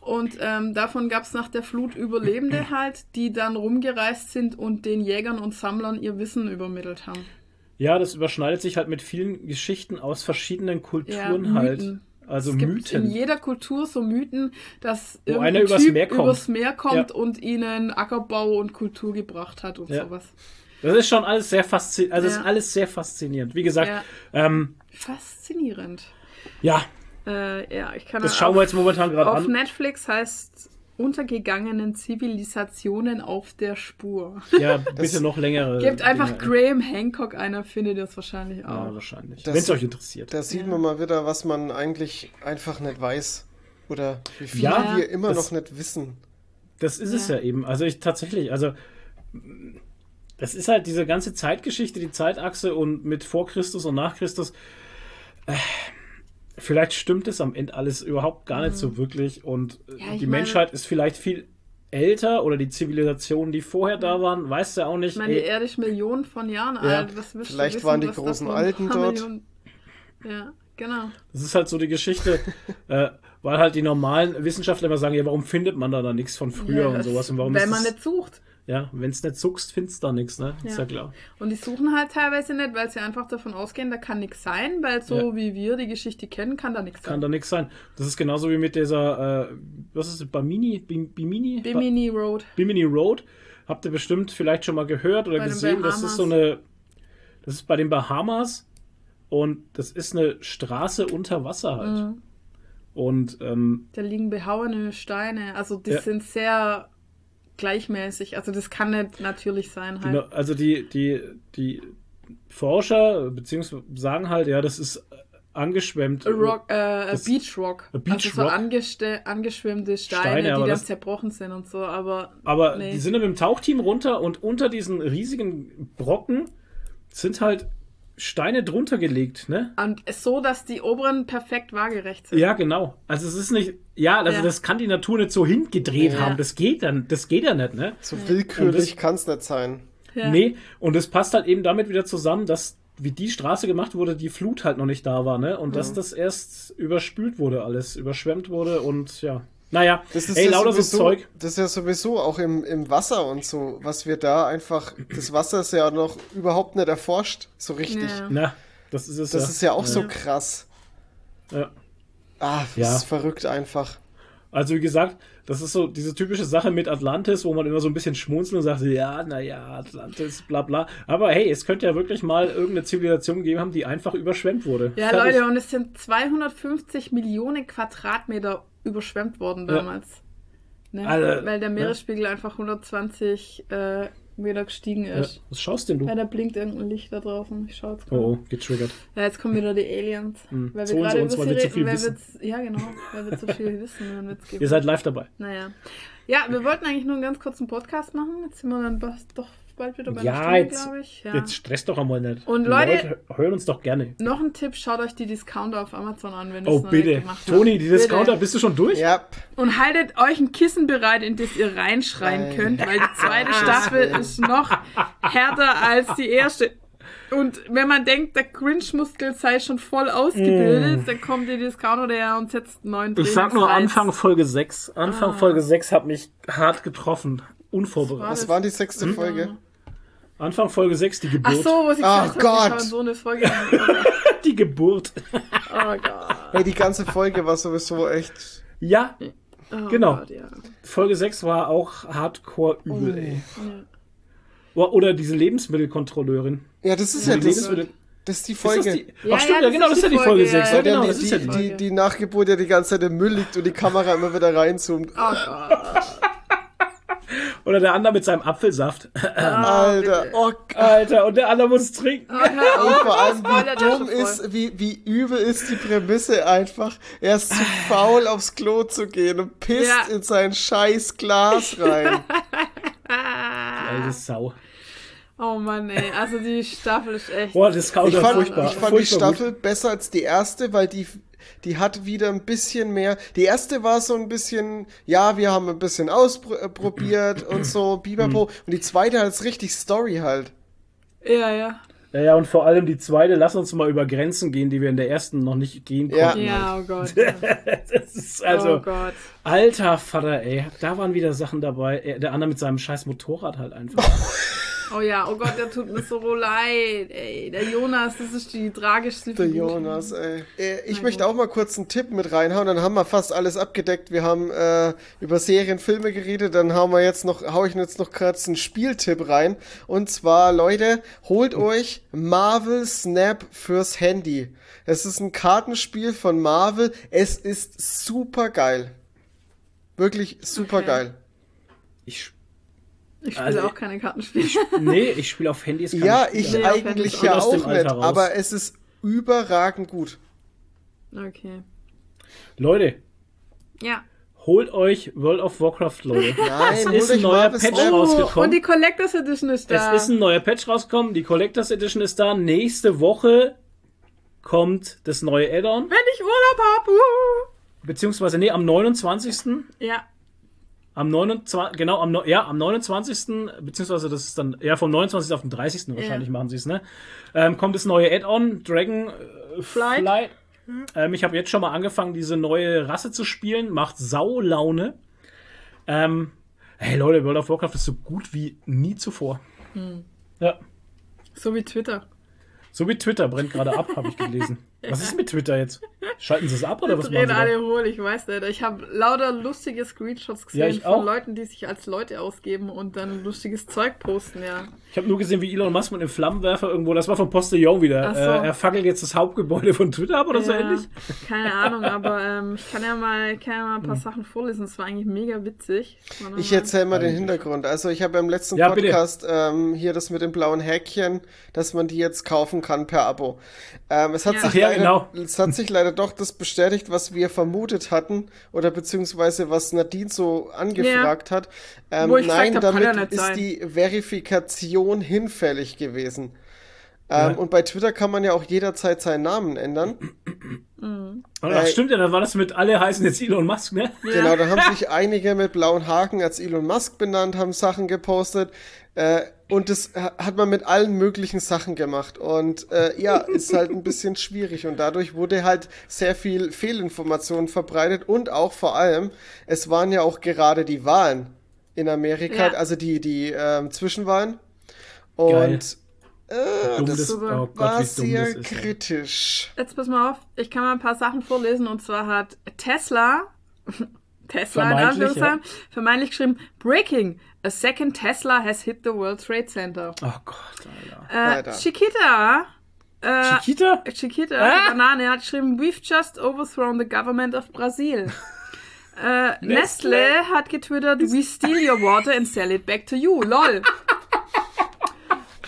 Und ähm, davon gab es nach der Flut Überlebende halt, die dann rumgereist sind und den Jägern und Sammlern ihr Wissen übermittelt haben. Ja, das überschneidet sich halt mit vielen Geschichten aus verschiedenen Kulturen Ja, halt. Mythen. Also es gibt in Mythen. jeder Kultur so Mythen, dass Wo einer übers Typ Meer kommt. übers Meer kommt Ja. und ihnen Ackerbau und Kultur gebracht hat und Ja. sowas. Das ist schon alles sehr faszinierend. Also Ja. ist alles sehr faszinierend. Wie gesagt, ähm, Faszinierend. ja, Äh, ja, ich kann das schauen wir auf- jetzt momentan gerade Auf an. Netflix heißt untergegangenen Zivilisationen auf der Spur. Ja, bitte noch längere. Gebt einfach Dinge. Graham Hancock einer, findet ihr es wahrscheinlich auch. Ja, wahrscheinlich. Das- Wenn es euch interessiert. Da sieht man mal wieder, was man eigentlich einfach nicht weiß. Oder wie viel Ja, wir immer das- noch nicht wissen. Das ist es Ja. ja eben. Also ich tatsächlich, also das ist halt diese ganze Zeitgeschichte, die Zeitachse und mit vor Christus und nach Christus. Äh, vielleicht stimmt es am Ende alles überhaupt gar nicht so wirklich und äh, Mhm. Ja, ich die meine- Menschheit ist vielleicht viel älter oder die Zivilisationen, die vorher da waren, weiß ja auch nicht. Ich meine, die ey, Erde ist Millionen von Jahren Ja. alt. Du Vielleicht wissen, waren die großen Alten dort. Millionen- Ja, genau. das ist halt so die Geschichte, äh, weil halt die normalen Wissenschaftler immer sagen, ja, warum findet man da, da nichts von früher Ja, und sowas und warum Wenn ist man das, nicht sucht. Ja, wenn es nicht zuckst, findest du da nichts, ne? Ist Ja. ja klar. Und die suchen halt teilweise nicht, weil sie einfach davon ausgehen, da kann nichts sein, weil so Ja. wie wir die Geschichte kennen, kann da nichts Kann sein. da nichts sein. Das ist genauso wie mit dieser, äh, was ist es, Bimini? Bim- Bimini? Bimini Road. Bimini Road. Habt ihr bestimmt vielleicht schon mal gehört oder Bei gesehen. Das ist so eine, das ist bei den Bahamas und das ist eine Straße unter Wasser halt. Mhm. Und ähm, Da liegen behauene Steine. Also die Ja. sind sehr gleichmäßig. Also das kann nicht natürlich sein halt. also die, die, die Forscher beziehungsweise sagen halt, ja, das ist angeschwemmt. A Rock, äh, a Beach Rock. a Beach also so Rock. angeste angeschwemmte Steine, Steine, die dann zerbrochen sind und so, aber. Aber nee. die sind dann mit dem Tauchteam runter und unter diesen riesigen Brocken sind halt Steine drunter gelegt, ne? Und so, dass die oberen perfekt waagerecht sind. Ja, genau. Also es ist nicht, ja, also Ja. das kann die Natur nicht so hingedreht Ja. haben. Das geht dann, das geht ja nicht, ne? So willkürlich kann es nicht sein. Ja. Nee, und es passt halt eben damit wieder zusammen, dass wie die Straße gemacht wurde, die Flut halt noch nicht da war, ne? Und dass das erst überspült wurde, alles überschwemmt wurde und ja. Naja, Das ist ey, ja lauter so sowieso, Zeug. Das ist ja sowieso auch im, im Wasser und so, was wir da einfach, das Wasser ist ja noch überhaupt nicht erforscht, so richtig. Ja. Na, das ist es Das ja. ist ja auch so krass. ja. Ah, das Ja. ist verrückt einfach. Also wie gesagt, das ist so diese typische Sache mit Atlantis, wo man immer so ein bisschen schmunzelt und sagt, ja, naja, Atlantis, bla bla. Aber hey, es könnte ja wirklich mal irgendeine Zivilisation gegeben haben, die einfach überschwemmt wurde. Ja. Leute, und es sind 250 Millionen Quadratmeter überschwemmt worden Ja. damals. Ne? Also, Weil der ne? Meeresspiegel einfach 120 äh, Meter gestiegen Ja, ist. was schaust denn du? Ja, da blinkt irgendein Licht da draußen. Ich schau jetzt Oh, gerade. oh, getriggert. Ja, jetzt kommen wieder die Aliens. Hm. Weil wir gerade uns, weil wir zu viel wissen. Ja, genau, weil wir zu viel wissen. Dann wird's Ihr seid live dabei. Naja. Ja, wir wollten eigentlich nur einen ganz kurzen Podcast machen. Jetzt sind wir dann doch bald wieder bei Ja, Stunde, jetzt, glaube ich. Ja. jetzt stresst doch einmal nicht. Und Die Leute- hören uns doch gerne. Noch ein Tipp, schaut euch die Discounter auf Amazon an, wenn ihr Oh, es noch nicht bitte. gemacht habt. Toni, die Discounter, Bitte. bist du schon durch? Ja, Und haltet euch ein Kissen bereit, in das ihr reinschreien Nein. könnt, weil die zweite Staffel ist noch härter als die erste. Und wenn man denkt, der Grinch-Muskel sei schon voll ausgebildet, dann kommt die Discounter daher und setzt Mm. Ich sag nur. Anfang Folge 6. Anfang Ah. Folge 6 hat mich hart getroffen. Unvorbereitet. was war die sechste Folge? Anfang Folge 6, die Ach Geburt. so, wo sie Ach gesagt Gott. hat, so eine Folge. Die Geburt. Oh Gott. Hey, die ganze Folge war sowieso echt. Ja, Oh Genau. Gott, ja. Folge 6 war auch hardcore übel, ey. Ja. Oder- diese Lebensmittelkontrolleurin. Ja, das ist Die ja das. Lebensmittel. Das ist die Ist das Folge. die? Ja, Ach stimmt, ja, ja, das genau, ist das ist ja die Folge Folge, 6. ja, Ja, genau, ist ja die. die, die Nachgeburt ja die ganze Zeit im Müll liegt und die Kamera immer wieder reinzoomt. Oh Gott. Oder der andere mit seinem Apfelsaft. Alter, oh Gott. Alter, und der andere muss trinken. Oh, Und vor allem, wie dumm ist, wie, wie übel ist die Prämisse einfach. Er ist zu faul, aufs Klo zu gehen und pisst Ja. in sein scheiß Glas rein. Alte Sau. Oh Mann, ey. Also die Staffel ist echt. Boah, Discounter, Ich fand, furchtbar. ich fand die furchtbar gut. Staffel besser als die erste, weil die, die hat wieder ein bisschen mehr. Die erste war so ein bisschen, ja, wir haben ein bisschen ausprobiert und so, Biberpo. Und die zweite hat jetzt richtig Story halt. Ja, ja. Ja, ja, und vor allem die zweite, lass uns mal über Grenzen gehen, die wir in der ersten noch nicht gehen Ja. konnten. Ja, oh Gott. Ja. Das ist also, oh Gott. alter Vater, ey, da waren wieder Sachen dabei. Äh, Der andere mit seinem scheiß Motorrad halt einfach. Oh ja, oh Gott, der tut mir so leid, ey. Der Jonas, das ist die tragischste Der Figur. Jonas, ey. Äh, Ich Na möchte gut. auch mal kurz einen Tipp mit reinhauen, dann haben wir fast alles abgedeckt. Wir haben äh, über Serien, Filme geredet, dann haben wir jetzt noch, hau ich jetzt noch kurz einen Spieltipp rein. Und zwar, Leute, holt euch Marvel Snap fürs Handy. Es ist ein Kartenspiel von Marvel. Es ist super geil. Wirklich super Okay. geil. Ich, Ich spiele Also, auch keine Kartenspiele. nee, ich spiele auf Handys. keine Ja, Spiele. ich Nee, eigentlich ja auch. Nicht, raus. aber es ist überragend gut. Okay. Leute, Ja. holt euch World of Warcraft, Leute. Nein, es ist ein neuer Patch Snap. rausgekommen. Und die Collectors Edition ist da. Es ist ein neuer Patch rausgekommen. Die Collectors Edition ist da. Nächste Woche kommt das neue Add-on. Wenn ich Urlaub habe. Beziehungsweise, nee, am 29. Ja. Am 29. Genau, am, ja, am 29. Beziehungsweise das ist dann, ja, vom 29. auf den 30. wahrscheinlich machen sie es, ne? Ähm, kommt das neue Add-on, Dragon äh, Flight. Flight. Ähm, ich habe jetzt schon mal angefangen, diese neue Rasse zu spielen. Macht Saulaune. Ähm, hey Leute, World of Warcraft ist so gut wie nie zuvor. Hm. Ja. So wie Twitter. So wie Twitter brennt gerade ab, habe ich gelesen. Was ist mit Twitter jetzt? Schalten sie es ab oder was machen Drehen sie? alle hohl, ich weiß nicht. Ich habe lauter lustige Screenshots gesehen Ja, von auch. Leuten, die sich als Leute ausgeben und dann lustiges Zeug posten, ja. Ich habe nur gesehen, wie Elon Musk mit einem Flammenwerfer irgendwo, das war von Postillon wieder. Ach so. Äh, er fackelt jetzt das Hauptgebäude von Twitter ab oder so Ja, ähnlich. Keine Ahnung, aber ähm, ich kann ja mal, kann ja mal ein paar Hm. Sachen vorlesen. Es war eigentlich mega witzig. Ich erzähle mal den. Hintergrund. Also ich habe im letzten Ja. Podcast ähm, hier das mit dem blauen Häkchen, dass man die jetzt kaufen kann per Abo. Ähm, es, hat Ja. sich ja, leider, genau. es hat sich leider doch das bestätigt, was wir vermutet hatten oder beziehungsweise was Nadine so angefragt hat. Ähm, nein, hab, ja damit ist sein. die Verifikation hinfällig gewesen. Ähm, Ja. Und bei Twitter kann man ja auch jederzeit seinen Namen ändern. Oh, ach, Äh, stimmt ja, dann war das mit alle heißen jetzt Elon Musk, ne? Genau, da haben sich einige mit blauen Haken als Elon Musk benannt, haben Sachen gepostet. Äh, und das ha- hat man mit allen möglichen Sachen gemacht. Und äh, ja, ist halt ein bisschen schwierig. Und dadurch wurde halt sehr viel Fehlinformation verbreitet. Und auch vor allem, es waren ja auch gerade die Wahlen in Amerika, Ja. also die, die ähm, Zwischenwahlen. Geil. Äh, Dumm das oh Gott, war wie dumm sehr ist. kritisch. Jetzt pass mal auf, ich kann mal ein paar Sachen vorlesen und zwar hat Tesla, Tesla in Vermeintlich, Anführungszeichen, vermeintlich geschrieben, Breaking, a second Tesla has hit the World Trade Center. Oh Gott, Alter. Äh. Chiquita, äh, Chiquita? Chiquita, Ah? Banane, hat geschrieben, we've just overthrown the government of Brazil. Äh, Nestle hat getwittert, we steal your water and sell it back to you. Lol.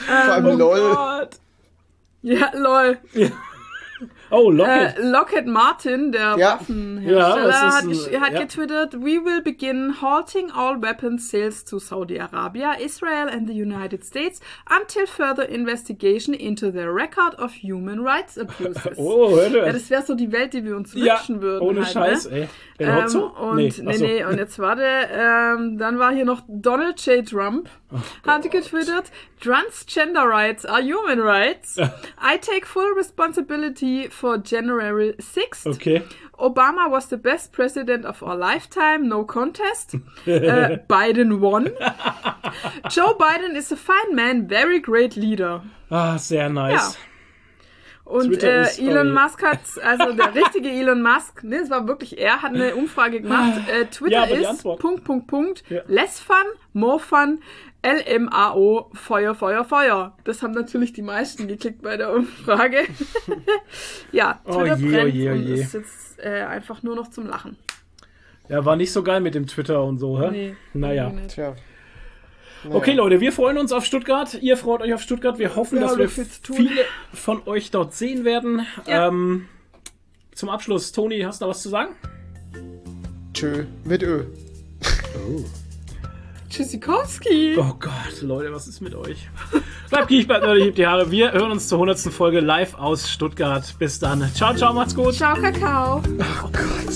Vor allem Oh LOL. Gott. Ja, lol. Oh, Lockheed. Äh, Lockheed Martin, der Ja. Waffenhersteller, Ja, hat, ein- hat ja. getwittert, we will begin halting all weapons sales to Saudi Arabia, Israel and the United States until further investigation into their record of human rights abuses. oh, hör Ja, das wäre so die Welt, die wir uns Ja, wünschen würden. ohne halt, Scheiß, ne? ey. Den Ähm, Hotzo? und nee, nee, so. nee, und jetzt warte, ähm, dann war hier noch Donald J. Trump, Oh hat getwittert, Transgender rights are human rights. I take full responsibility for January 6th. Okay. Obama was the best president of our lifetime, no contest. äh, Biden won. Joe Biden is a fine man, very great leader. Ah, sehr nice. Und Twitter äh, Elon. Musk hat, also der richtige Elon Musk, ne, es war wirklich er, hat eine Umfrage gemacht. Äh, Ja, Twitter die ist. Punkt, Punkt, Punkt, Ja. less fun, more fun, LMAO, Feuer, Feuer, Feuer. Das haben natürlich die meisten geklickt bei der Umfrage. ja, Oh Twitter je, oh brennt je, oh und je. ist jetzt äh, einfach nur noch zum Lachen. Ja, war nicht so geil mit dem Twitter und so, hä? Nee, Naja. Tja. Okay, Leute, wir freuen uns auf Stuttgart. Ihr freut euch auf Stuttgart. Wir hoffen, Wir dass wir viele von euch dort sehen werden. Ja. Ähm, zum Abschluss, Toni, hast du noch was zu sagen? Tschö. Mit Ö. Tschüssikowski. Oh Gott, Leute, was ist mit euch? Bleibt kiech, bleibt Leute, hebt die Haare. Wir hören uns zur 100. Folge live aus Stuttgart. Bis dann. Ciao, ciao, macht's gut. Ciao, Kakao. Oh Gott.